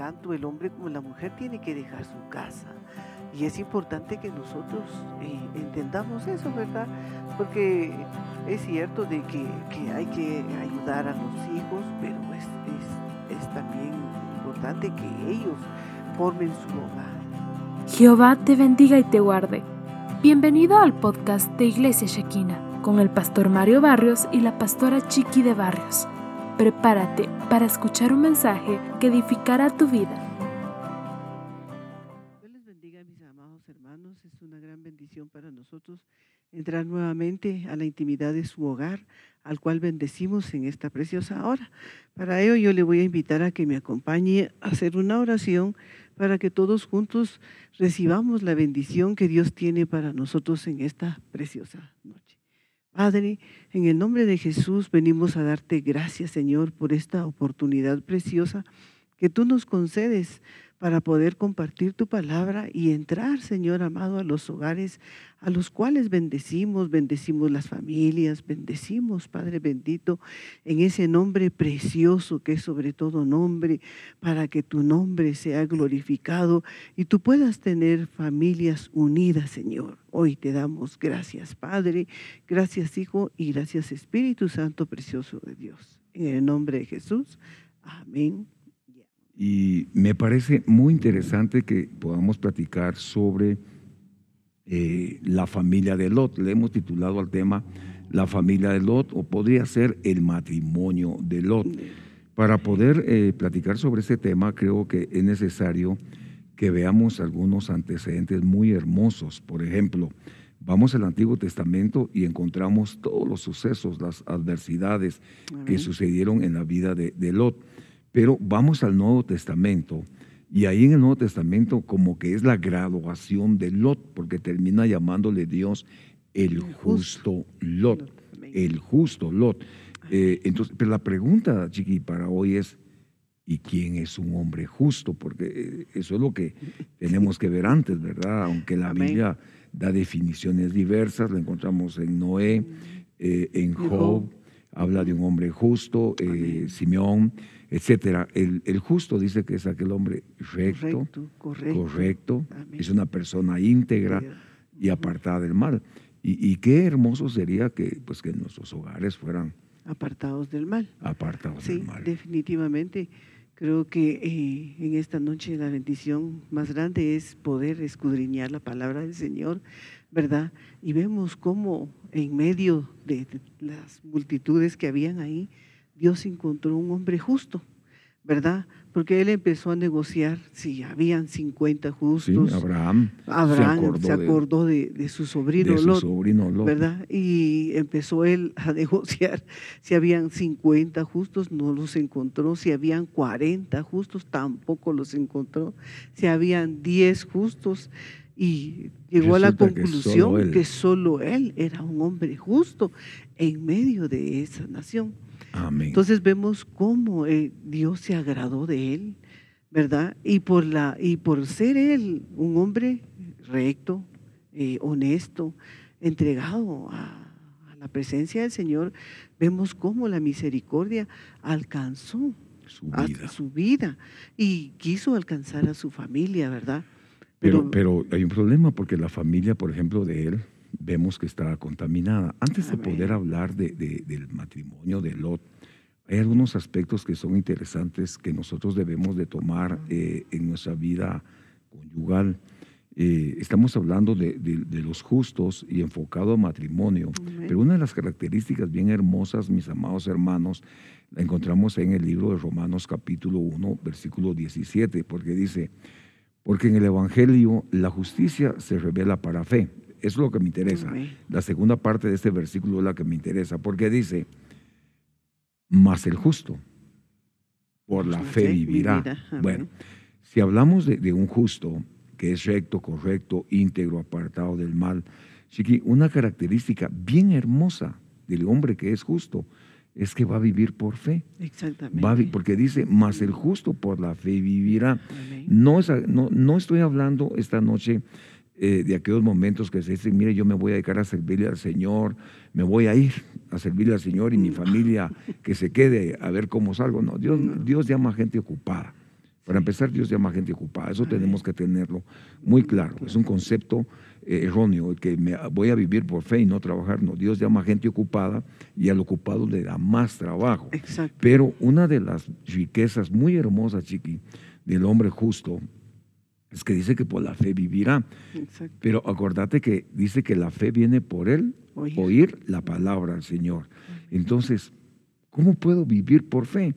tanto el hombre como la mujer tiene que dejar su casa. Y es importante que nosotros eh, entendamos eso, ¿verdad? Porque es cierto de que, hay que ayudar a los hijos, pero es, es también importante que ellos formen su hogar. Jehová te bendiga y te guarde. Bienvenido al podcast de Iglesia Shekina con el pastor Mario Barrios y la pastora Chiqui de Barrios. Prepárate para escuchar un mensaje que edificará tu vida. Dios les bendiga, mis amados hermanos. Es una gran bendición para nosotros entrar nuevamente a la intimidad de su hogar, al cual bendecimos en esta preciosa hora. Para ello yo le voy a invitar a que me acompañe a hacer una oración para que todos juntos recibamos la bendición que Dios tiene para nosotros en esta preciosa noche. Padre, en el nombre de Jesús venimos a darte gracias, Señor, por esta oportunidad preciosa que tú nos concedes para poder compartir tu palabra y entrar, Señor amado, a los hogares a los cuales bendecimos, bendecimos las familias, bendecimos, Padre bendito, en ese nombre precioso que es sobre todo nombre, para que tu nombre sea glorificado y tú puedas tener familias unidas, Señor. Hoy te damos gracias, Padre, gracias, Hijo, y gracias, Espíritu Santo precioso de Dios. En el nombre de Jesús. Amén. Y me parece muy interesante que podamos platicar sobre eh, la familia de Lot. Le hemos titulado al tema La familia de Lot o podría ser el matrimonio de Lot. Para poder eh, platicar sobre ese tema creo que es necesario que veamos algunos antecedentes muy hermosos. Por ejemplo, vamos al Antiguo Testamento y encontramos todos los sucesos, las adversidades que sucedieron en la vida de Lot. Pero vamos al Nuevo Testamento y ahí en el Nuevo Testamento como que es la graduación de Lot, porque termina llamándole Dios el justo Lot, el justo Lot. Eh, entonces, pero la pregunta, Chiqui, para hoy es, ¿y quién es un hombre justo? Porque eh, eso es lo que tenemos que ver antes, ¿verdad? Aunque la Biblia da definiciones diversas, la encontramos en Noé, eh, en Job, habla de un hombre justo, Simeón etcétera. El, justo dice que es aquel hombre recto, correcto, es una persona íntegra y apartada del mal. Y, qué hermoso sería que, pues, que nuestros hogares fueran apartados del mal. Apartados del mal. Definitivamente. Creo que eh, en esta noche la bendición más grande es poder escudriñar la palabra del Señor, ¿verdad? Y vemos cómo en medio de las multitudes que habían ahí, Dios encontró un hombre justo, ¿verdad? Porque él empezó a negociar si habían 50 justos. Sí, Abraham, Abraham se acordó, de, su sobrino, de Lot, sobrino Lot, ¿verdad? Y empezó él a negociar si habían 50 justos, no los encontró. Si habían 40 justos, tampoco los encontró. Si habían 10 justos, y llegó a la conclusión que solo él era un hombre justo en medio de esa nación. Entonces vemos cómo eh, Dios se agradó de él, ¿verdad? Y por, la, y por ser él un hombre recto, eh, honesto, entregado a, la presencia del Señor, vemos cómo la misericordia alcanzó su vida. su vida y quiso alcanzar a su familia, ¿verdad? Pero, pero, hay un problema porque la familia, por ejemplo, de él, vemos que estaba contaminada. Antes de poder hablar de, del matrimonio de Lot, hay algunos aspectos que son interesantes que nosotros debemos de tomar eh, en nuestra vida conyugal. Eh, estamos hablando de, los justos y enfocado a matrimonio, pero una de las características bien hermosas, mis amados hermanos, la encontramos en el libro de Romanos capítulo 1, versículo 17, porque dice, porque en el Evangelio la justicia se revela para fe. Eso es lo que me interesa. La segunda parte de este versículo es la que me interesa, porque dice, más el justo. Por la fe vivirá. Bueno, si hablamos de, un justo que es recto, correcto, íntegro, apartado del mal, Chiqui, una característica bien hermosa del hombre que es justo es que va a vivir por fe. Exactamente. porque dice, más el justo por la fe vivirá. No, no, no estoy hablando esta noche eh, de aquellos momentos que se dicen, mire, yo me voy a dedicar a servirle al Señor, me voy a ir a servirle al Señor y mi mm. familia que se quede a ver cómo salgo. No, Dios, Dios llama a gente ocupada Para empezar, Dios llama a gente ocupada. Eso tenemos que tenerlo muy claro. Es un concepto eh, erróneo, que me, voy a vivir por fe y no trabajar. No, Dios llama a gente ocupada y al ocupado le da más trabajo. Exacto. Pero una de las riquezas muy hermosas, Chiqui, del hombre justo es que dice que por la fe vivirá. Exacto. Pero acordate que dice que la fe viene por él, Oír. oír la palabra del Señor. Entonces, ¿cómo puedo vivir por fe?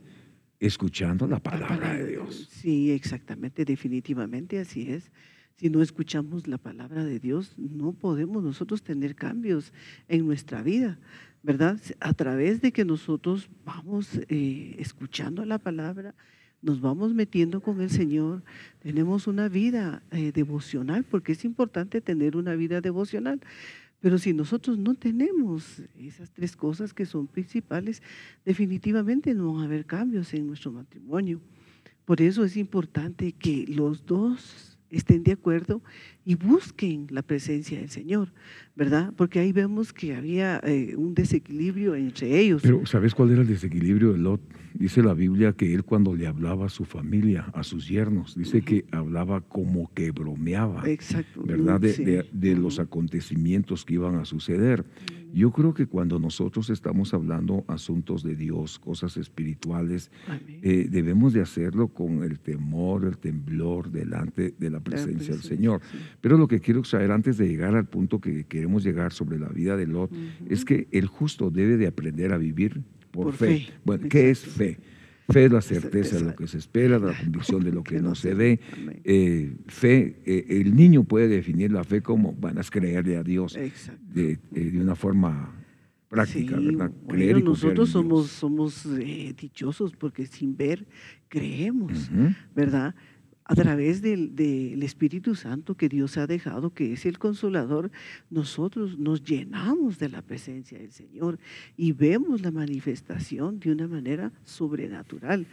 Escuchando la palabra de Dios. Sí, exactamente, definitivamente así es. Si no escuchamos la palabra de Dios, no podemos nosotros tener cambios en nuestra vida, ¿verdad? A través de que nosotros vamos eh, escuchando la palabra, nos vamos metiendo con el Señor, tenemos una vida eh, devocional, porque es importante tener una vida devocional. Pero si nosotros no tenemos esas tres cosas que son principales, definitivamente no van a haber cambios en nuestro matrimonio. Por eso es importante que los dos estén de acuerdo y busquen la presencia del Señor, ¿verdad? Porque ahí vemos que había eh, un desequilibrio entre ellos. Pero ¿sabes cuál era el desequilibrio de Lot? Dice la Biblia que él cuando le hablaba a su familia, a sus yernos, dice que hablaba como que bromeaba, Exacto. ¿verdad? De, Sí. de- de los acontecimientos que iban a suceder. Yo creo que cuando nosotros estamos hablando asuntos de Dios, cosas espirituales, eh, debemos de hacerlo con el temor, el temblor delante de la presencia del presencia, Señor. sí. Pero lo que quiero saber antes de llegar al punto que queremos llegar sobre la vida de Lot es que el justo debe de aprender a vivir por, Por fe. fe, Bueno, ¿qué es fe? Fe es la certeza de lo que se espera, la convicción de lo que no se ve. Eh, fe, eh, el niño puede definir la fe como, van a creerle a Dios de, eh, de una forma práctica, Sí, ¿verdad? bueno, Creer confiar nosotros somos, somos eh, dichosos porque sin ver creemos. ¿verdad? A través del, Espíritu Santo que Dios ha dejado, que es el consolador, nosotros nos llenamos de la presencia del Señor y vemos la manifestación de una manera sobrenatural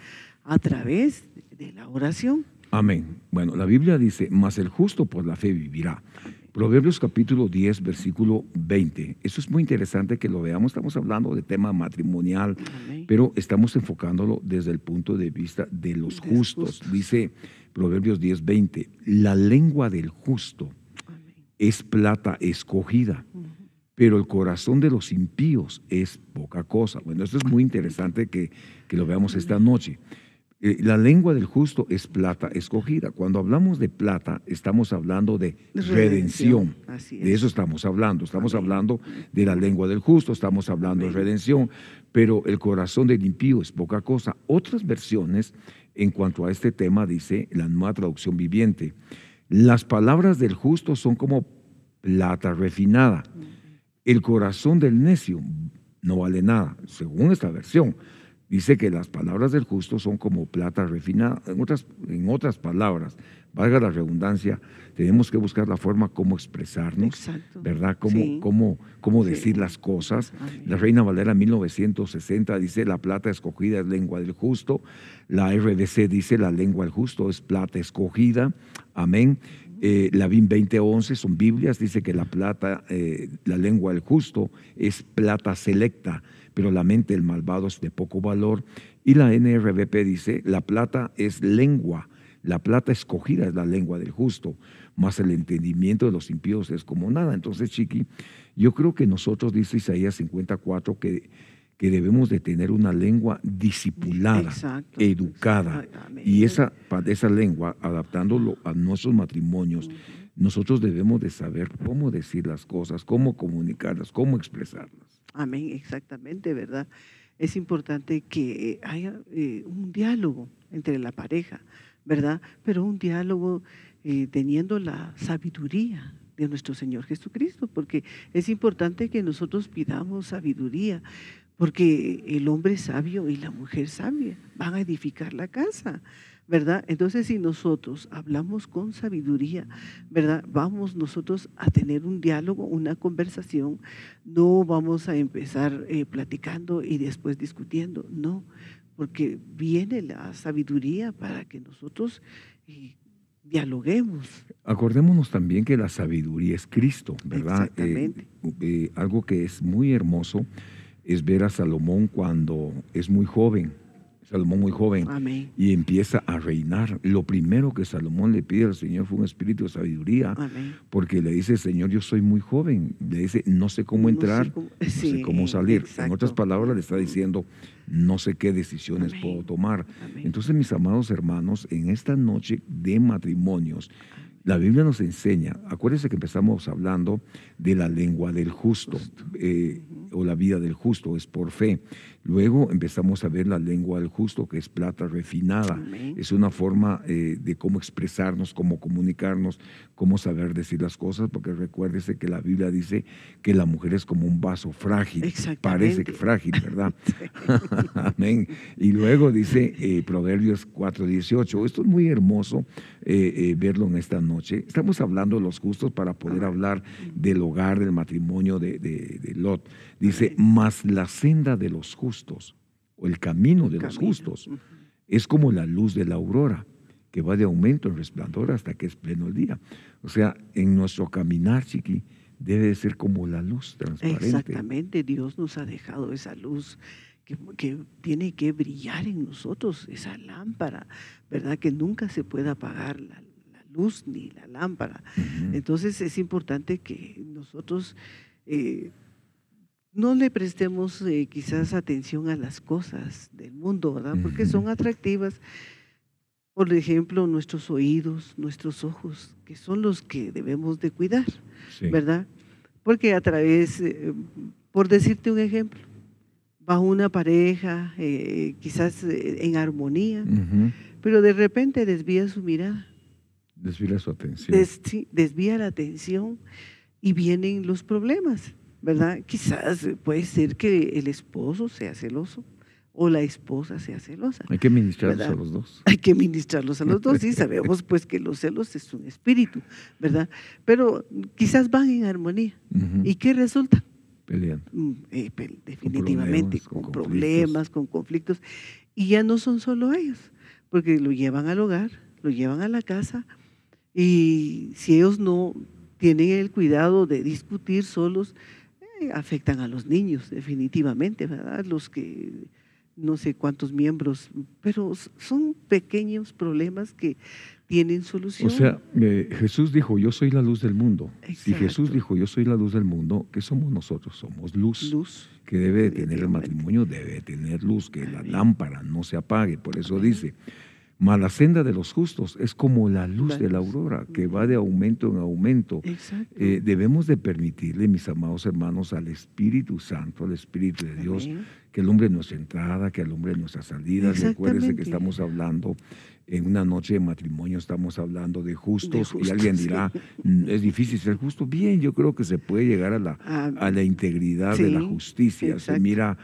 a través de la oración. Amén. Bueno, la Biblia dice, mas el justo por la fe vivirá. Proverbios capítulo 10, versículo 20. Eso es muy interesante que lo veamos. Estamos hablando de tema matrimonial, Amén. pero estamos enfocándolo desde el punto de vista de los justos. justos. Dice Proverbios 10, 20. La lengua del justo Amén. es plata escogida, pero el corazón de los impíos es poca cosa. Bueno, esto es muy interesante que, que lo veamos esta noche. Eh, La lengua del justo es plata escogida. Cuando hablamos de plata, estamos hablando de redención. De es. eso estamos hablando. Estamos Amén. hablando de la lengua del justo, estamos hablando de redención, pero el corazón del impío es poca cosa. Otras versiones en cuanto a este tema dice la nueva traducción viviente. Las palabras del justo son como plata refinada. El corazón del necio no vale nada, según esta versión. Dice que las palabras del justo son como plata refinada. En otras, en otras palabras, valga la redundancia, tenemos que buscar la forma cómo expresarnos, Exacto. ¿verdad? Cómo, Sí. cómo, cómo Sí. decir las cosas. Amén. La Reina Valera 1960 dice la plata escogida es lengua del justo. La RBC dice la lengua del justo es plata escogida. Amén. Eh, la BIM 2011 son Biblias, dice que la plata, eh, la lengua del justo es plata selecta, pero la mente del malvado es de poco valor. Y la NRBP dice la plata es lengua, la plata escogida es la lengua del justo, más el entendimiento de los impíos es como nada. Entonces, Chiqui, yo creo que nosotros, dice Isaías 54, que, que debemos de tener una lengua discipulada, Exacto. educada. Y esa, esa lengua, adaptándolo a nuestros matrimonios, nosotros debemos de saber cómo decir las cosas, cómo comunicarlas, cómo expresarlas. Amén, exactamente, ¿verdad? Es importante que eh, haya eh, un diálogo entre la pareja, ¿verdad? Pero un diálogo eh, teniendo la sabiduría de nuestro Señor Jesucristo, porque es importante que nosotros pidamos sabiduría, porque el hombre sabio y la mujer sabia van a edificar la casa, ¿verdad? Entonces, si nosotros hablamos con sabiduría, ¿verdad? Vamos nosotros a tener un diálogo, una conversación, no vamos a empezar eh, platicando y después discutiendo, no, porque viene la sabiduría para que nosotros eh, dialoguemos. Acordémonos también que la sabiduría es Cristo, ¿verdad? Exactamente. Eh, eh, algo que es muy hermoso es ver a Salomón cuando es muy joven Salomón muy joven, Amén. y empieza a reinar. Lo primero que Salomón le pide al Señor fue un espíritu de sabiduría, Amén. porque le dice, Señor, yo soy muy joven. Le dice, no sé cómo No sé entrar, cómo- no sé cómo salir. En otras palabras, le está diciendo, no sé qué decisiones Amén. puedo tomar. Entonces, mis amados hermanos, en esta noche de matrimonios, la Biblia nos enseña, acuérdense que empezamos hablando de la lengua del justo, eh, o la vida del justo, es por fe. Luego empezamos a ver la lengua del justo, que es plata refinada. Amén. Es una forma eh, de cómo expresarnos, cómo comunicarnos, cómo saber decir las cosas, porque recuérdese que la Biblia dice que la mujer es como un vaso frágil. Parece que frágil, ¿verdad? Amén. Y luego dice eh, Proverbios 4:18. Esto es muy hermoso eh, eh, verlo en esta noche. Estamos hablando de los justos para poder hablar del hogar, del matrimonio de, de- de Lot. Dice, mas la senda de los justos, o el camino de los Camino. justos, es como la luz de la aurora, que va de aumento en resplandor hasta que es pleno el día. O sea, en nuestro caminar, chiqui, debe de ser como la luz transparente. Exactamente, Dios nos ha dejado esa luz que, que tiene que brillar en nosotros, esa lámpara, ¿verdad? Que nunca se puede apagar la, la luz ni la lámpara. Entonces es importante que nosotros eh, no le prestemos eh, quizás atención a las cosas del mundo, ¿verdad? Porque son atractivas. Por ejemplo, nuestros oídos, nuestros ojos, que son los que debemos de cuidar. Sí. ¿verdad? Porque a través, eh, por decirte un ejemplo, va una pareja eh, quizás en armonía, pero de repente desvía su mirada, Desvía su atención. des- sí, desvía la atención y vienen los problemas, ¿verdad? Quizás puede ser que el esposo sea celoso o la esposa sea celosa. Hay que ministrarlos ¿verdad? a los dos. Hay que ministrarlos a los dos y sabemos pues que los celos es un espíritu, ¿verdad? Pero quizás van en armonía. Ujú. ¿Y qué resulta? Peleando. Mm, eh, pe- definitivamente, problemas, con, con problemas, con conflictos. Y ya no son solo ellos, porque lo llevan al hogar, lo llevan a la casa, y si ellos no tienen el cuidado de discutir solos, afectan a los niños, definitivamente, ¿verdad? Los que no sé cuántos miembros, pero son pequeños problemas que tienen solución. O sea, eh, Jesús dijo, yo soy la luz del mundo. Si Jesús Exacto. dijo, yo soy la luz del mundo, ¿qué somos nosotros? Somos luz. luz. Que debe de tener el matrimonio, debe de tener luz, que la lámpara no se apague. Por eso Amén. dice, mas la senda de los justos es como la luz de la aurora, que va de aumento en aumento. Eh, debemos de permitirle, mis amados hermanos, al Espíritu Santo, al Espíritu de Dios, Amén. que alumbre nuestra entrada, que alumbre nuestras salidas. Recuérdese que estamos hablando en una noche de matrimonio, estamos hablando de justos, y justos, alguien dirá, "Mm, es difícil ser justo. Bien, yo creo que se puede llegar a la, Ah, a la integridad de la justicia. Se exacto. mira,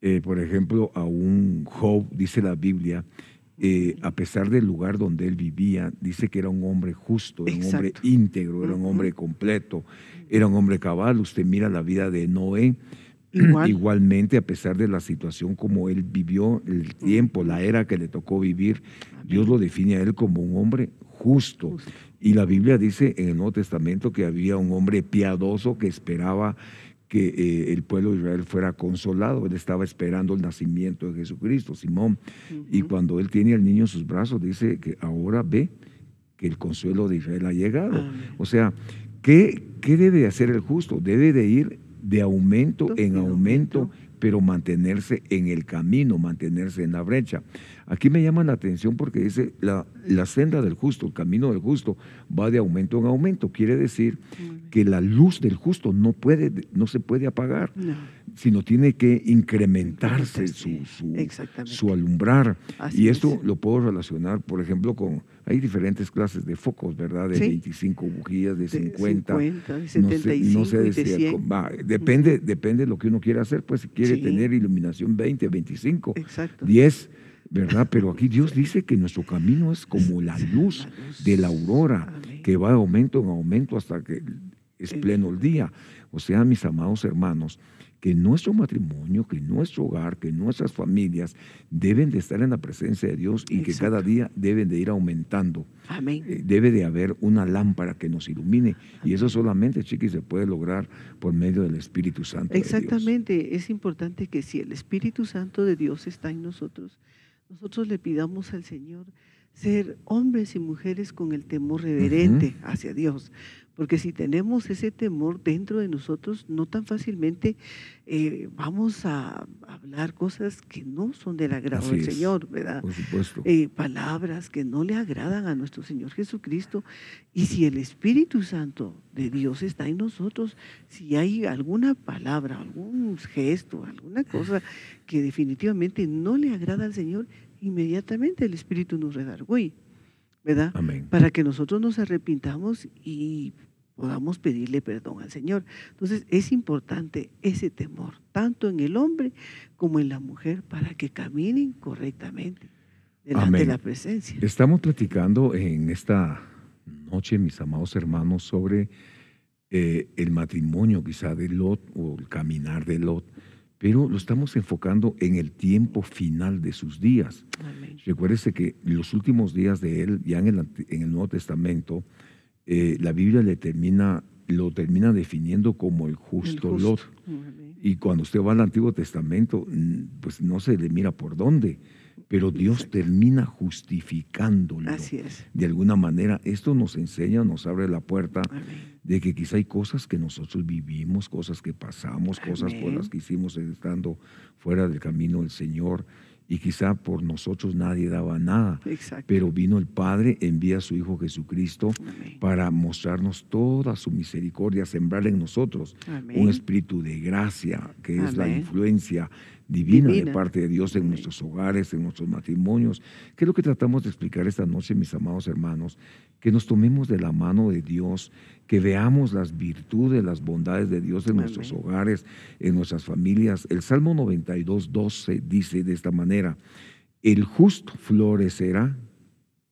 eh, por ejemplo, a un Job, dice la Biblia, eh, a pesar del lugar donde él vivía, dice que era un hombre justo, era un hombre íntegro, era un hombre completo, era un hombre cabal. Usted mira la vida de Noé, Igual. igualmente, a pesar de la situación como él vivió, el tiempo, la era que le tocó vivir, Dios lo define a él como un hombre justo. Justo. Y la Biblia dice en el Nuevo Testamento que había un hombre piadoso que esperaba que eh, el pueblo de Israel fuera consolado. Él estaba esperando el nacimiento de Jesucristo, Simón. Y cuando él tiene al niño en sus brazos, dice que ahora ve que el consuelo de Israel ha llegado. O sea, ¿qué, qué debe hacer el justo? Debe de ir de aumento en En aumento, aumento. Pero mantenerse en el camino, mantenerse en la brecha. Aquí me llama la atención porque dice, la, la senda del justo, el camino del justo, va de aumento en aumento. Quiere decir que la luz del justo no, puede, no se puede apagar, No, sino tiene que incrementarse su, su, alumbrar. Así y esto es. lo puedo relacionar, por ejemplo, con, hay diferentes clases de focos, ¿verdad? De Sí. 25 bujías, de De 50. 50, de no sé- 75 no sé y de si- 100. va, depende, depende de lo que uno quiera hacer, pues si quiere Sí. tener iluminación 20, 25, Exacto. 10, ¿verdad? Pero aquí Dios dice que nuestro camino es como la luz de la aurora, que va de aumento en aumento hasta que es pleno el día. O sea, mis amados hermanos, que nuestro matrimonio, que nuestro hogar, que nuestras familias deben de estar en la presencia de Dios y que cada día deben de ir aumentando. Amén. Eh, Debe de haber una lámpara que nos ilumine y eso solamente, chiquis, se puede lograr por medio del Espíritu Santo. de Dios. Exactamente. Es importante que si el Espíritu Santo de Dios está en nosotros, nosotros le pidamos al Señor ser hombres y mujeres con el temor reverente hacia Dios. Porque si tenemos ese temor dentro de nosotros, no tan fácilmente eh, vamos a hablar cosas que no son del agrado del Señor, ¿verdad? Por supuesto. Eh, palabras que no le agradan a nuestro Señor Jesucristo. Y si el Espíritu Santo de Dios está en nosotros, si hay alguna palabra, algún gesto, alguna cosa que definitivamente no le agrada al Señor, inmediatamente el Espíritu nos redarguye. ¿Verdad? Amén. Para que nosotros nos arrepintamos y podamos pedirle perdón al Señor. Entonces es importante ese temor, tanto en el hombre como en la mujer, para que caminen correctamente delante de la presencia. Estamos platicando en esta noche, mis amados hermanos, sobre eh, el matrimonio quizá de Lot o el caminar de Lot pero lo estamos enfocando en el tiempo final de sus días. Recuérdese que los últimos días de él, ya en el, en el Nuevo Testamento, eh, la Biblia le termina, lo termina definiendo como el justo, Lot. Y cuando usted va al Antiguo Testamento, pues no se le mira por dónde, pero Dios termina justificándolo. Así es. De alguna manera, esto nos enseña, nos abre la puerta de que quizá hay cosas que nosotros vivimos, cosas que pasamos, cosas por las que hicimos estando fuera del camino del Señor. Y quizá por nosotros nadie daba nada. Pero vino el Padre, envía a su Hijo Jesucristo para mostrarnos toda su misericordia, sembrar en nosotros un espíritu de gracia, que es la influencia divina, de parte de Dios en nuestros hogares, en nuestros matrimonios. ¿Qué es lo que tratamos de explicar esta noche, mis amados hermanos? Que nos tomemos de la mano de Dios, que veamos las virtudes, las bondades de Dios en nuestros hogares, en nuestras familias. El Salmo 92, 12 dice de esta manera, el justo florecerá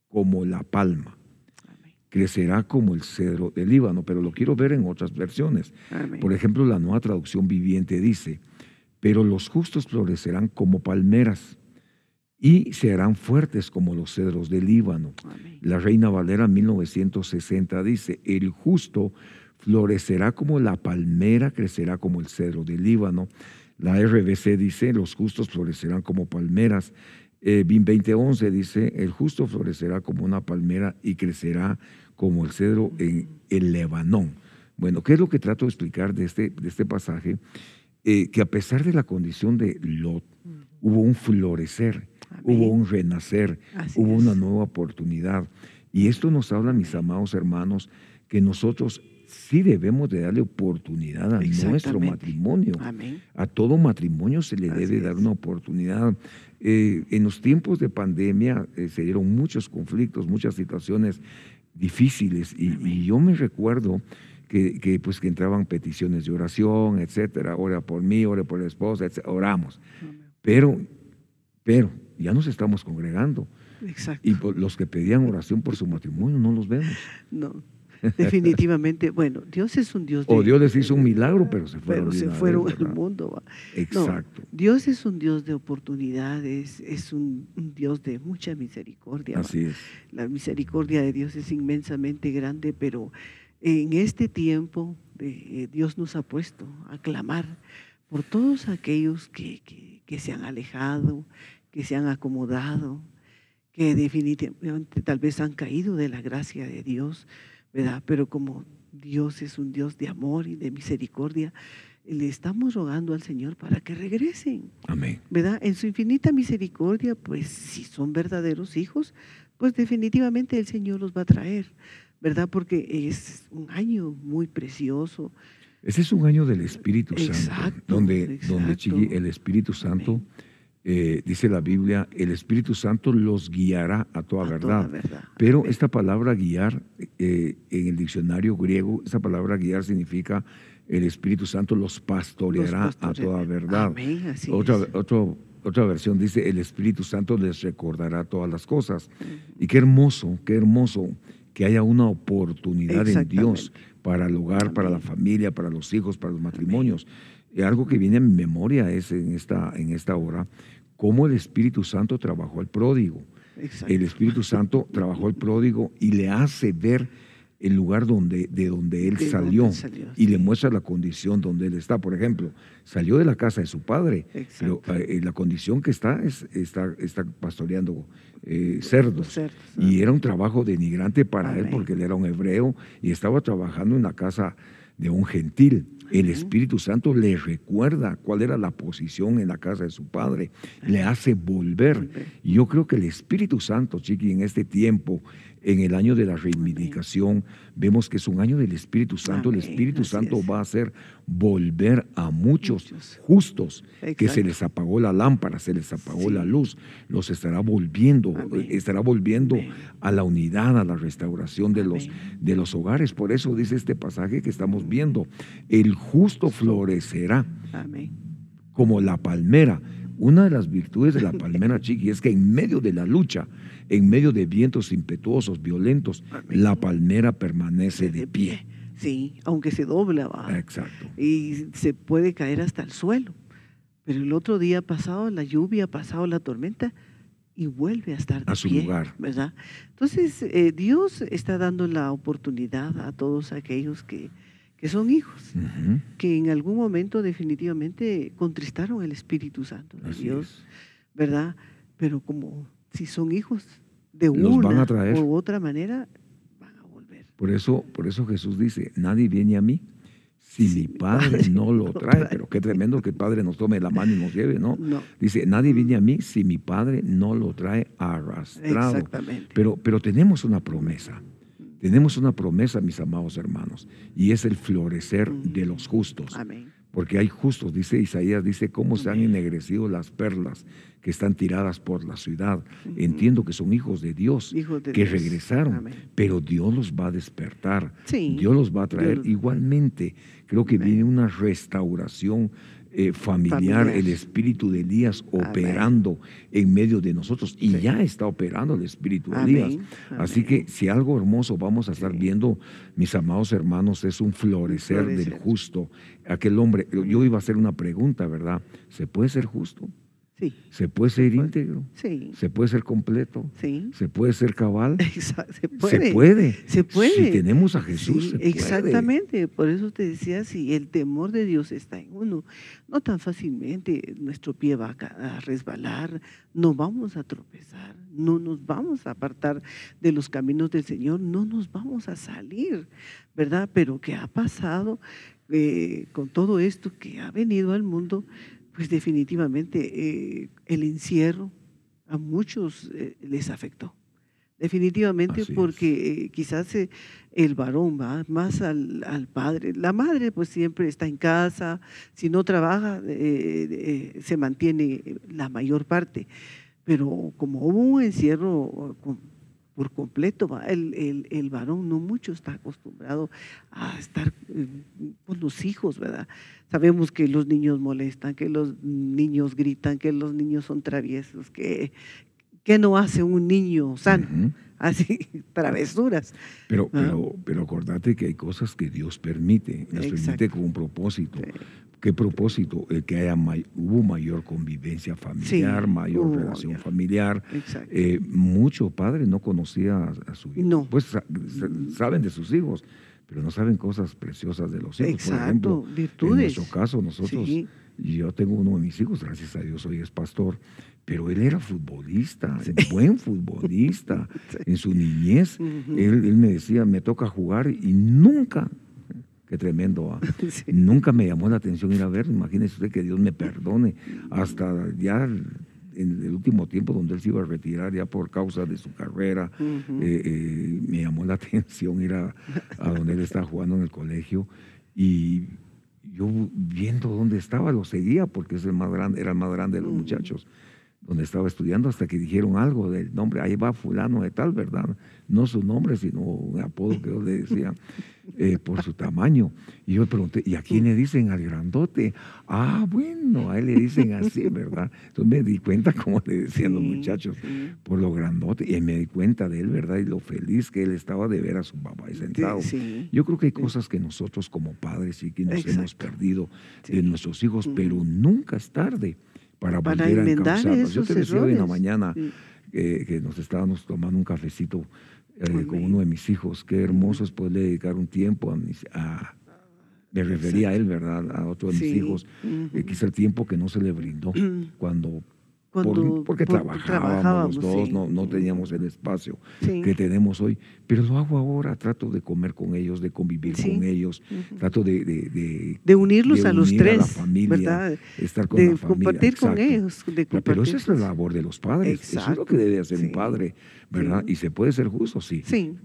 como la palma crecerá como el cedro del Líbano, pero lo quiero ver en otras versiones. Por ejemplo, la nueva traducción viviente dice, pero los justos florecerán como palmeras y se harán fuertes como los cedros del Líbano. La Reina Valera 1960 dice, el justo florecerá como la palmera, crecerá como el cedro del Líbano. La RBC dice, los justos florecerán como palmeras. Eh, BIM 2011 dice, el justo florecerá como una palmera y crecerá como el cedro en el Lebanón. Bueno, ¿qué es lo que trato de explicar de este, de este pasaje? Eh, que a pesar de la condición de Lot, hubo un florecer, hubo un renacer, hubo una nueva oportunidad. Y esto nos habla, mis amados hermanos, que nosotros sí debemos de darle oportunidad a nuestro matrimonio. A todo matrimonio se le debe dar una oportunidad. Eh, en los tiempos de pandemia eh, se dieron muchos conflictos, muchas situaciones difíciles. y, yo me recuerdo que, pues, que entraban peticiones de oración, etcétera, ora por mí, ora por la esposa, oramos. Pero, pero ya nos estamos congregando. Exacto. Y los que pedían oración por su matrimonio no los vemos. No, definitivamente. Bueno, Dios es un Dios de... O Dios les hizo un milagro, pero se fueron. Pero se fueron al mundo. Exacto. Dios es un Dios de oportunidades, es un, un, Dios de mucha misericordia. Así es. La misericordia de Dios es inmensamente grande, pero en este tiempo eh, Dios nos ha puesto a clamar por todos aquellos que, se han alejado, que se han acomodado, que definitivamente tal vez han caído de la gracia de Dios, ¿verdad? Pero como Dios es un Dios de amor y de misericordia, le estamos rogando al Señor para que regresen. Amén. ¿Verdad? En su infinita misericordia, pues si son verdaderos hijos, pues definitivamente el Señor los va a traer. ¿Verdad? Porque es un año muy precioso. Ese es un año del Espíritu Santo, donde, donde el Espíritu Santo, eh, dice la Biblia, el Espíritu Santo los guiará a toda, verdad. Pero esta palabra guiar, eh, en el diccionario griego, esa palabra guiar significa el Espíritu Santo los pastoreará, a toda verdad. otra, otra versión dice, el Espíritu Santo les recordará todas las cosas. Y qué hermoso, qué hermoso que haya una oportunidad en Dios para el hogar, para la familia, para los hijos, para los matrimonios. Y algo que viene en memoria es en esta, en esta hora, cómo el Espíritu Santo trabajó al pródigo. El Espíritu Santo trabajó al pródigo y le hace ver el lugar donde, de donde él De salió, donde salió, y le muestra la condición donde él está. Por ejemplo, salió de la casa de su padre, pero Exacto. eh, la condición que está es está, está pastoreando eh, cerdos. cerdos, Y era un trabajo denigrante para él porque él era un hebreo y estaba trabajando en la casa de un gentil. El Espíritu Santo le recuerda cuál era la posición en la casa de su padre, le hace volver. Y yo creo que el Espíritu Santo, Chiqui, en este tiempo, en el año de la reivindicación, vemos que es un año del Espíritu Santo. El Espíritu así Santo es. va a hacer volver a muchos, Muchos. justos que se les apagó la lámpara, se les apagó Sí. la luz, los estará volviendo, Amén. estará volviendo Amén. a la unidad, a la restauración de los, de los hogares. Por eso dice este pasaje que estamos viendo, el justo florecerá Amén. como la palmera. Una de las virtudes de la palmera, chiqui, es que en medio de la lucha, en medio de vientos impetuosos, violentos, Amén. la palmera permanece de pie. Sí, aunque se dobla, va. Exacto. y se puede caer hasta el suelo. Pero el otro día ha pasado la lluvia, ha pasado la tormenta y vuelve a estar de A su pie, lugar. ¿verdad? Entonces, eh, Dios está dando la oportunidad a todos aquellos que, que son hijos, que en algún momento definitivamente contristaron el Espíritu Santo de Así Dios, es. ¿verdad? Pero como si son hijos de Los una u otra manera, van a volver. Por eso, por eso Jesús dice, nadie viene a mí si mi Padre Padre no lo trae. Pero qué tremendo que el Padre nos tome la mano y nos lleve, ¿no? No, Dice, nadie viene a mí si mi Padre no lo trae arrastrado. exactamente. Pero, pero tenemos una promesa. Tenemos una promesa, mis amados hermanos, y es el florecer de los justos. Amén. Porque hay justos, dice Isaías, dice cómo se han ennegrecido las perlas que están tiradas por la ciudad. Entiendo que son hijos de Dios, Hijos de que Dios. regresaron, Amén. pero Dios los va a despertar. Sí. Dios los va a traer. Dios- Igualmente, creo que viene una restauración eh, familiar, Familiar. el espíritu de Elías Amén. operando en medio de nosotros. Y Sí. ya está operando el espíritu de Amén. Elías. Así que si algo hermoso vamos a estar Sí. viendo, mis amados hermanos, es un florecer, del justo. Aquel hombre, yo iba a hacer una pregunta, ¿verdad? ¿Se puede ser justo? Sí, ¿Se puede ser íntegro? sí, ¿Se puede ser completo? sí. ¿Se puede ser cabal? Exacto, Se puede. Se puede. Se puede. Si tenemos a Jesús, puede. exactamente. Por eso te decía, si el temor de Dios está en uno, no tan fácilmente nuestro pie va a resbalar, no vamos a tropezar, no nos vamos a apartar de los caminos del Señor, no nos vamos a salir, ¿verdad? Pero ¿qué ha pasado eh, con todo esto que ha venido al mundo? Pues definitivamente eh, el encierro a muchos eh, les afectó. Definitivamente Así porque eh, quizás el varón va más al, al padre. La madre pues siempre está en casa, si no trabaja se mantiene la mayor parte. Pero como hubo un encierro por completo, el, el- el varón no mucho está acostumbrado a estar eh, con los hijos, ¿verdad? Sabemos que los niños molestan, que los niños gritan, que los niños son traviesos, que, que no hace un niño sano. Así, travesuras. Pero, Ah. pero, pero acordate que hay cosas que Dios permite, las permite con un propósito. Sí. ¿Qué propósito? El que haya may- hubo mayor convivencia familiar, Sí, mayor hubo relación familiar. Eh, mucho padre no conocía a, a su hijo. No. Pues sa- sa- saben de sus hijos, pero no saben cosas preciosas de los hijos. Por Exacto, ejemplo, en nuestro caso, nosotros, Sí. yo tengo uno de mis hijos, gracias a Dios, hoy es pastor, pero él era futbolista, Sí. buen futbolista. Sí. En su niñez, él, él me decía, me toca jugar y nunca, qué tremendo. Sí. nunca me llamó la atención ir a ver. Imagínese usted que Dios me perdone. Hasta ya en el último tiempo donde él se iba a retirar ya por causa de su carrera, Ujú. eh, eh, me llamó la atención ir a, a donde él estaba jugando en el colegio y yo viendo dónde estaba lo seguía porque es el más grande, era el más grande de los Ujú. muchachos donde estaba estudiando hasta que dijeron algo del nombre, ahí va fulano de tal, ¿verdad? No su nombre, sino un apodo que yo le decía eh, por su tamaño. Y yo le pregunté, ¿y a quién le dicen al grandote? Ah, bueno, a él le dicen así, ¿verdad? Entonces me di cuenta como le decían los muchachos sí. por lo grandote y me di cuenta de él, ¿verdad? Y lo feliz que él estaba de ver a su papá ahí sentado. Sí. Yo creo que hay cosas que nosotros como padres sí que nos Exacto. hemos perdido de nuestros hijos, pero nunca es tarde para, Para volver a. Yo te decía hoy en la errores. mañana Sí. eh, que nos estábamos tomando un cafecito eh, con uno de mis hijos. Qué hermoso es poderle dedicar un tiempo a mis... A, me refería a él, ¿verdad? A otro de mis Sí, hijos. Eh, quizá el tiempo que no se le brindó cuando... por- porque por- trabajábamos, los dos, sí. no, no teníamos el espacio Sí. que tenemos hoy. Pero lo hago ahora, trato de comer con ellos, de convivir Sí. con ellos, trato de, de- de- de unirlos de a los unir a la tres, familia, ¿verdad? estar con de la familia. compartir con ellos. De Pero- esa es la labor de los padres. Eso es lo que debe hacer un padre, ¿verdad? Y se puede ser justo, sí.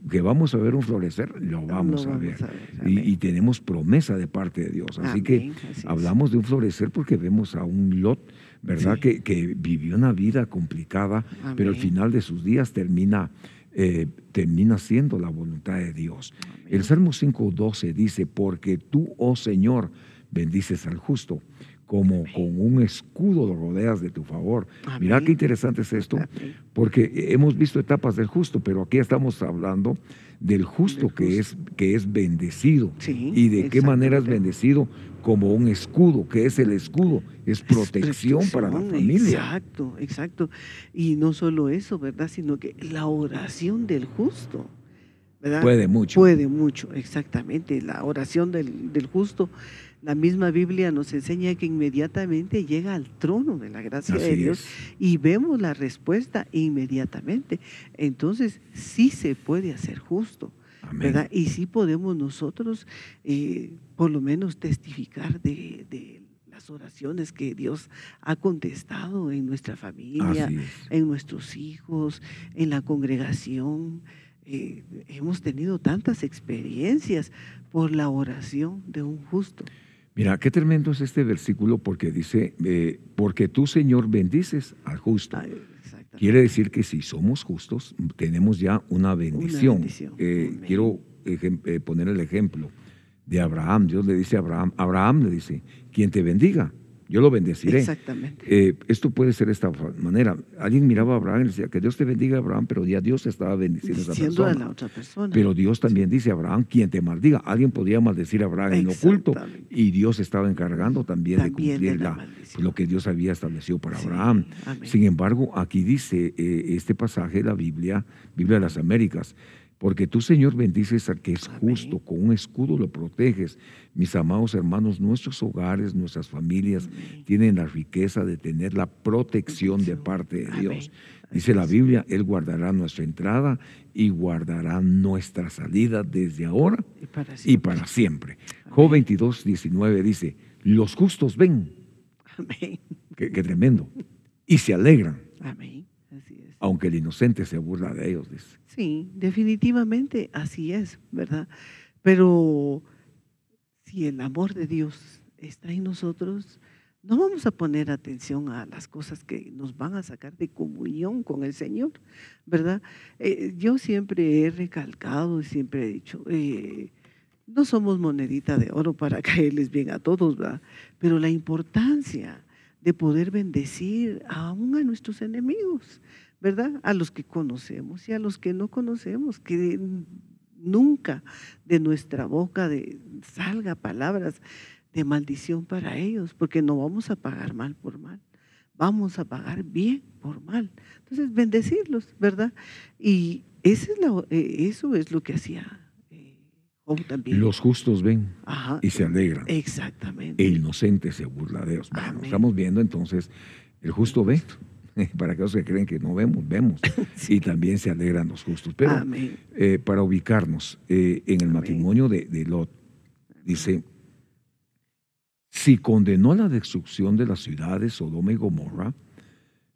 Que vamos a ver un florecer, lo vamos, Lo a, vamos ver. a ver, Y, tenemos promesa de parte de Dios. Así Amén, que así hablamos de un florecer porque vemos a un Lot, ¿verdad? Sí. Que, que vivió una vida complicada, pero al final de sus días termina, eh, termina siendo la voluntad de Dios. El Salmo 5.12 dice, porque tú, oh Señor, bendices al justo, como con un escudo lo rodeas de tu favor. Mira Amén. qué interesante es esto, Amén. porque hemos visto etapas del justo, pero aquí estamos hablando del justo, Del Que, es, que es bendecido. Sí, ¿Y de qué manera es bendecido? Como un escudo, que es el escudo, es protección para la familia. Exacto, exacto. Y no solo eso, ¿verdad? Sino que la oración del justo, ¿verdad? Puede mucho. Puede mucho, exactamente. La oración del, del justo, la misma Biblia nos enseña que inmediatamente llega al trono de la gracia de Dios es. y vemos la respuesta inmediatamente. Entonces, sí se puede hacer justo. Y sí podemos nosotros, eh, por lo menos, testificar de, de las oraciones que Dios ha contestado en nuestra familia, en nuestros hijos, en la congregación. Eh, hemos tenido tantas experiencias por la oración de un justo. Mira, qué tremendo es este versículo porque dice, eh, porque tú, Señor, bendices al justo. Ay. Quiere decir que si somos justos, tenemos ya una bendición. bendición. Eh, quiero eh, poner el ejemplo de Abraham. Dios le dice a Abraham, Abraham le dice, quien te bendiga, yo lo bendeciré. Exactamente. Eh, esto puede ser de esta manera. Alguien miraba a Abraham y decía, que Dios te bendiga, Abraham, pero ya Dios estaba bendiciendo a esa Diciendo a persona. la otra persona. Pero Dios también dice a Abraham, quien te maldiga. Alguien podría maldecir a Abraham en oculto y Dios estaba encargando también, También de cumplir la- lo que Dios había establecido para Sí, Abraham. amén. Sin embargo, aquí dice eh, este pasaje de la Biblia, Biblia de las Américas, porque tú, Señor, bendices al que es Amén. justo, con un escudo lo proteges. Mis amados hermanos, nuestros hogares, nuestras familias Amén. tienen la riqueza de tener la protección de parte de. Dios. Dice la. Biblia, Él guardará nuestra entrada y guardará nuestra salida desde ahora Y para y siempre. para siempre. Job 22, 19 dice, los justos ven, Amén. qué, qué tremendo, y se alegran, Amén. Así es. aunque el inocente se burla de ellos, dice. Sí, definitivamente así es, ¿verdad? Pero si el amor de Dios está en nosotros, no vamos a poner atención a las cosas que nos van a sacar de comunión con el Señor, ¿verdad? Eh, yo siempre he recalcado, siempre he dicho, eh, no somos monedita de oro para caerles bien a todos, ¿verdad? Pero la importancia de poder bendecir aún a nuestros enemigos, ¿verdad? A los que conocemos y a los que no conocemos, que nunca de nuestra boca salga palabras de maldición para ellos, porque no vamos a pagar mal por mal, vamos a pagar bien por mal. Entonces, bendecirlos, ¿verdad? Y eh, eso es lo que hacía Job también. Los justos ven Ajá, y se alegran. exactamente. El inocente se burla de ellos. Bueno, estamos viendo entonces, el justo ve. Para aquellos que creen que no vemos, vemos. Y también se alegran los justos. Pero eh, para ubicarnos eh, en el Amén. matrimonio de, de Lot, dice, si condenó la destrucción de las ciudades Sodoma y Gomorra,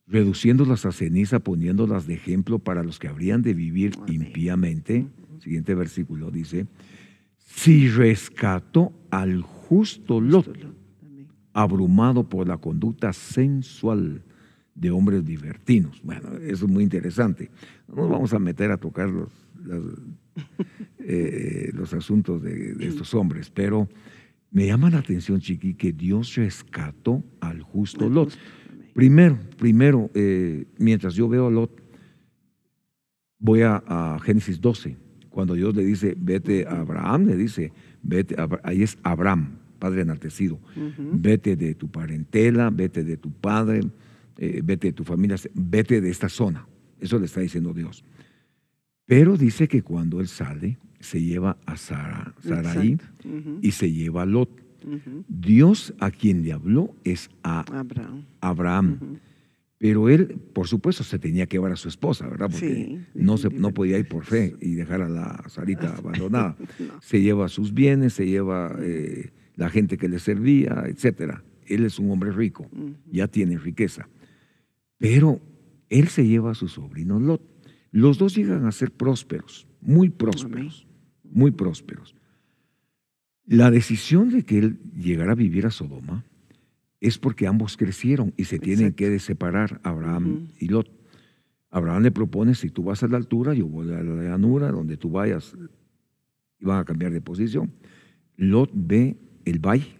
reduciéndolas a ceniza, poniéndolas de ejemplo para los que habrían de vivir Amén. impíamente, siguiente versículo dice, si rescató al justo Lot, abrumado por la conducta sensual de hombres libertinos. Bueno, eso es muy interesante. No nos vamos a meter a tocar los, las, eh, los asuntos de, de estos hombres, pero me llama la atención, Chiqui, que Dios rescató al justo Lot. Primero, primero, eh, mientras yo veo a Lot, voy a, a Génesis 12, cuando Dios le dice, vete a Abraham, le dice, vete, a ahí es Abraham, padre enaltecido, vete de tu parentela, vete de tu padre, eh, vete de tu familia, vete de esta zona. Eso le está diciendo Dios. Pero dice que cuando él sale, se lleva a Sara. Ujú, y se lleva a Lot. Dios a quien le habló es a Abraham. Abraham. Pero él, por supuesto, se tenía que llevar a su esposa, ¿verdad? Porque Sí, no, se, no podía ir por fe y dejar a la Sarita abandonada. No. Se lleva sus bienes, se lleva eh, la gente que le servía, etcétera. Él es un hombre rico, ya tiene riqueza. Pero él se lleva a su sobrino Lot. Los dos llegan a ser prósperos, muy prósperos, muy prósperos. La decisión de que él llegara a vivir a Sodoma es porque ambos crecieron y se tienen Exacto. que separar, Abraham y Lot. Abraham le propone, si tú vas a la altura, yo voy a la llanura, donde tú vayas, y van a cambiar de posición. Lot ve el valle,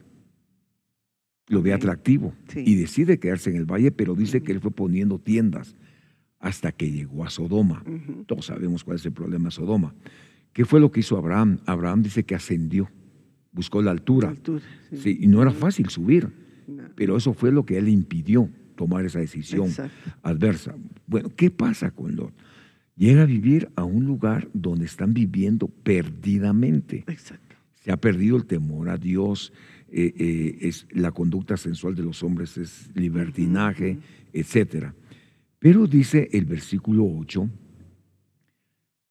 lo ve atractivo Sí. y decide quedarse en el valle, pero dice que él fue poniendo tiendas hasta que llegó a Sodoma. Todos sabemos cuál es el problema de Sodoma. ¿Qué fue lo que hizo Abraham? Abraham dice que ascendió, buscó la altura. Altura, sí. Sí, y no era fácil subir, No. pero eso fue lo que él impidió tomar esa decisión Exacto. adversa. Bueno, ¿qué pasa con Lot? Llega a vivir a un lugar donde están viviendo perdidamente. Exacto. Se ha perdido el temor a Dios, eh, eh, es, la conducta sensual de los hombres es libertinaje, etcétera. Pero dice el versículo 8,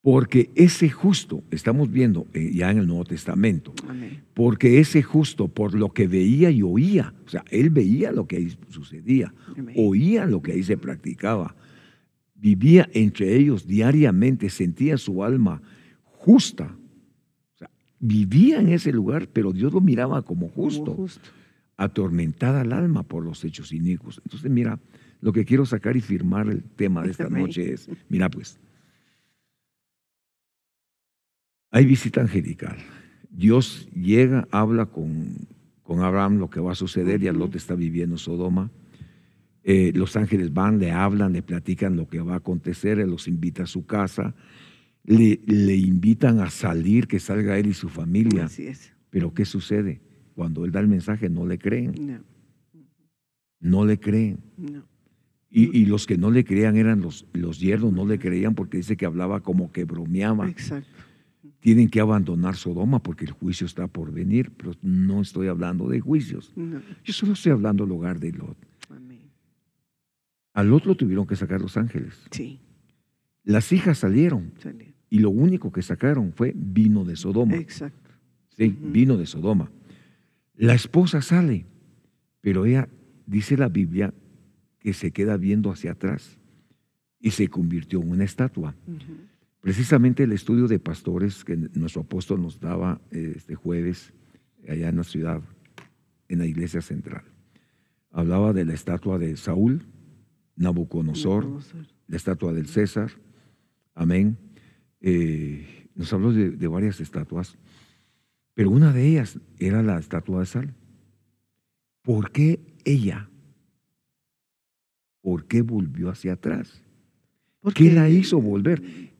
porque ese justo, estamos viendo eh, ya en el Nuevo Testamento, Amén. porque ese justo por lo que veía y oía, o sea, él veía lo que ahí sucedía, Amén. oía lo que ahí se practicaba, vivía entre ellos diariamente, sentía su alma justa, o sea, vivía en ese lugar, pero Dios lo miraba como Como justo, justo. atormentada el alma por los hechos inicuos. Entonces, mira, lo que quiero sacar y firmar el tema de esta Amén. noche es, mira pues, hay visita angelical. Dios llega, habla con, con Abraham lo que va a suceder, ya Ujú. Lot está viviendo en Sodoma. Eh, los ángeles van, le hablan, le platican lo que va a acontecer, él los invita a su casa, le, le invitan a salir, que salga él y su familia. Así es. Pero ¿qué sucede? Cuando él da el mensaje no le creen, No, no le creen. no. Y, y los que no le creían eran los, los yernos, no le creían porque dice que hablaba como que bromeaba. Exacto. Tienen que abandonar Sodoma porque el juicio está por venir, pero no estoy hablando de juicios. No. Yo solo estoy hablando del hogar de Lot. Amén. A Lot lo tuvieron que sacar los ángeles. Sí. Las hijas salieron y lo único que sacaron fue vino de Sodoma. Exacto. Sí, vino de Sodoma. La esposa sale, pero ella dice la Biblia que se queda viendo hacia atrás y se convirtió en una estatua. Ujú. Precisamente el estudio de pastores que nuestro apóstol nos daba este jueves allá en la ciudad, en la iglesia central, hablaba de la estatua de Saúl, Nabucodonosor, Nabucodonosor. la estatua del César, amén. Eh, nos habló de, de varias estatuas, pero una de ellas era la estatua de Sal. ¿Por qué ella? ¿Por qué volvió hacia atrás? Porque ¿Qué la hizo volver?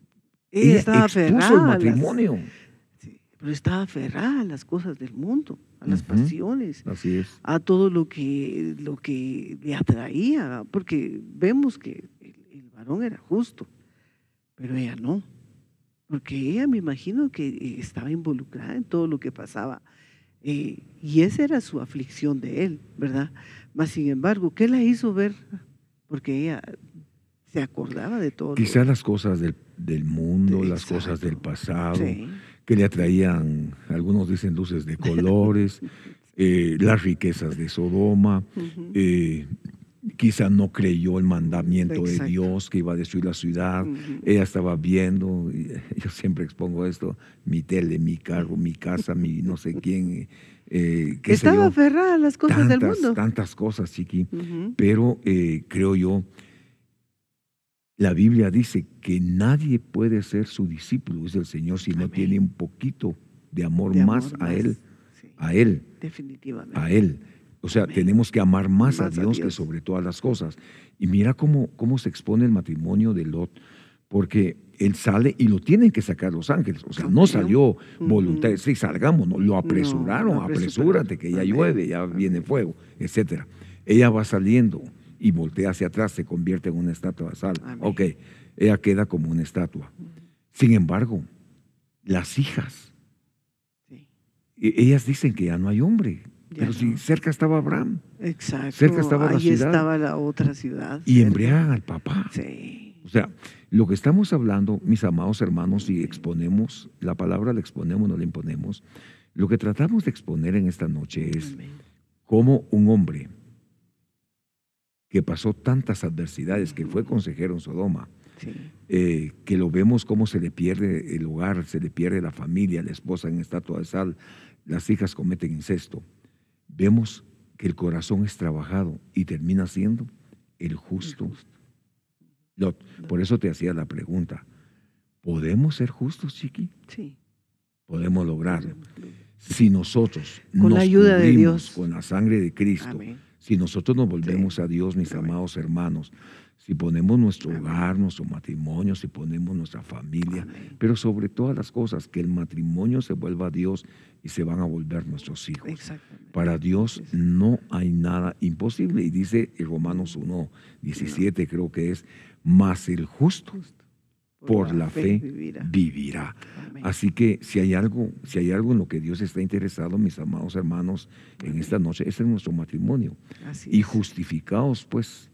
Ella estaba expuso aferrada. el a las- matrimonio. sí, pero estaba aferrada a las cosas del mundo, a las pasiones, Así es. a todo lo que, lo que le atraía, porque vemos que el, el varón era justo, pero ella no. Porque ella me imagino que eh, estaba involucrada en todo lo que pasaba. eh, y esa era su aflicción de él, ¿verdad? Mas sin embargo, ¿qué la hizo ver? Porque ella se acordaba de todo. lo- Quizás las cosas del, del mundo, las cosas del pasado, Sí, que le atraían, algunos dicen luces de colores, eh, las riquezas de Sodoma, eh, quizá no creyó el mandamiento de. Dios que iba a destruir la ciudad. Ella estaba viendo, yo siempre expongo esto, mi tele, mi carro, mi casa, mi no sé quién, eh, Estaba aferrada a las cosas del mundo. tantas cosas, Chiqui. Pero eh, creo yo, la Biblia dice que nadie puede ser su discípulo, dice el Señor, si no tiene un poquito de amor De más a Él, Sí, a Él, definitivamente. a Él. O sea, Amén. tenemos que amar más, a, Dios que sobre todas las cosas. Y mira cómo, cómo se expone el matrimonio de Lot, porque él sale y lo tienen que sacar los ángeles. O sea, no salió Ujú. voluntario, sí, salgamos, no, lo apresuraron, apresúrate, que ya llueve, ya viene fuego, etcétera. Ella va saliendo y voltea hacia atrás, se convierte en una estatua de sal. Amén. Ok, ella queda como una estatua. Sin embargo, las hijas, Sí. e- ellas dicen que ya no hay hombre, Ya pero si cerca estaba Abraham Exacto. Cerca estaba la ciudad. estaba la otra ciudad. y embriagan al papá. Sí. O sea, lo que estamos hablando, mis amados hermanos, y exponemos, la palabra la exponemos, no la imponemos, lo que tratamos de exponer en esta noche es Amén. cómo un hombre que pasó tantas adversidades, que fue consejero en Sodoma, Sí. eh, que lo vemos cómo se le pierde el hogar, se le pierde la familia, la esposa en estatua de sal, las hijas cometen incesto. Vemos que el corazón es trabajado y termina siendo el justo. justo. Lot, por eso te hacía la pregunta, ¿podemos ser justos, Chiqui? Sí. Podemos lograrlo. Si nosotros Con la nos ayuda de Dios. con la sangre de Cristo, Amén. Si nosotros nos volvemos a Dios, mis amados hermanos, si ponemos nuestro hogar, nuestro matrimonio, si ponemos nuestra familia, Amén. pero sobre todas las cosas, que el matrimonio se vuelva a Dios y se van a volver nuestros hijos. Exactamente. Para Dios no hay nada imposible. Y dice en Romanos 1, 17 creo que es, más el justo Justo. Por la fe vivirá. Así que si hay algo, si hay algo en lo que Dios está interesado, mis amados hermanos, en esta noche, es en nuestro matrimonio. Así Y es. justificados, pues,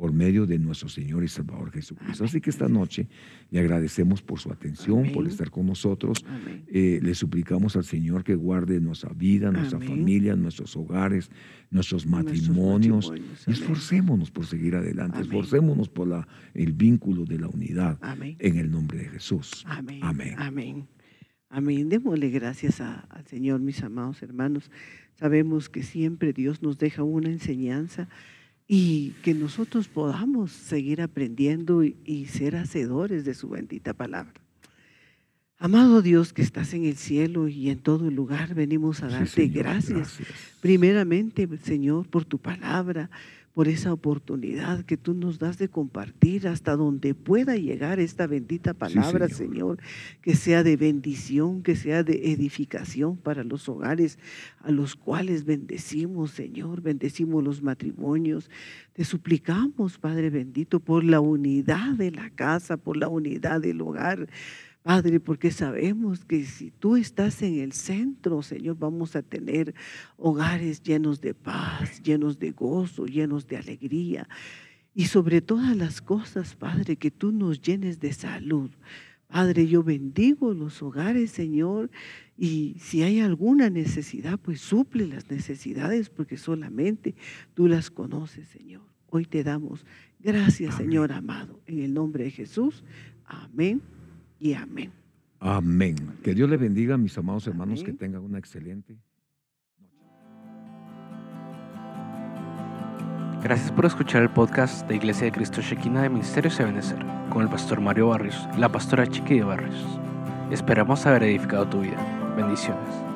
por medio de nuestro Señor y Salvador Jesucristo. Así que esta noche le agradecemos por su atención, por estar con nosotros. Eh, le suplicamos al Señor que guarde nuestra vida, nuestra Amén. familia, nuestros hogares, nuestros Nuestros matrimonios. esforcémonos por seguir adelante, esforcémonos por la, el vínculo de la unidad Amén. en el nombre de Jesús. Amén. Amén. Amén. Amén. Démosle gracias a- al Señor, mis amados hermanos. Sabemos que siempre Dios nos deja una enseñanza y que nosotros podamos seguir aprendiendo y, y ser hacedores de su bendita palabra. Amado Dios que estás en el cielo y en todo lugar, venimos a Sí, darte Señor, gracias. gracias. Primeramente, Señor, por tu palabra, por esa oportunidad que tú nos das de compartir hasta donde pueda llegar esta bendita palabra, Señor. Señor, que sea de bendición, que sea de edificación para los hogares a los cuales bendecimos, Señor, bendecimos los matrimonios. Te suplicamos, Padre bendito, por la unidad de la casa, por la unidad del hogar. Padre, porque sabemos que si tú estás en el centro, Señor, vamos a tener hogares llenos de paz, llenos de gozo, llenos de alegría. Y sobre todas las cosas, Padre, que tú nos llenes de salud. Padre, yo bendigo los hogares, Señor, y si hay alguna necesidad, pues suple las necesidades, porque solamente tú las conoces, Señor. Hoy te damos gracias. Señor amado, en el nombre de Jesús. Amén y amén. Amén. Que Dios le bendiga, mis amados hermanos, que tengan una excelente noche. Gracias por escuchar el podcast de Iglesia de Cristo Shekinah de Ministerios de Benecer con el pastor Mario Barrios y la pastora Chiqui de Barrios. Esperamos haber edificado tu vida. Bendiciones.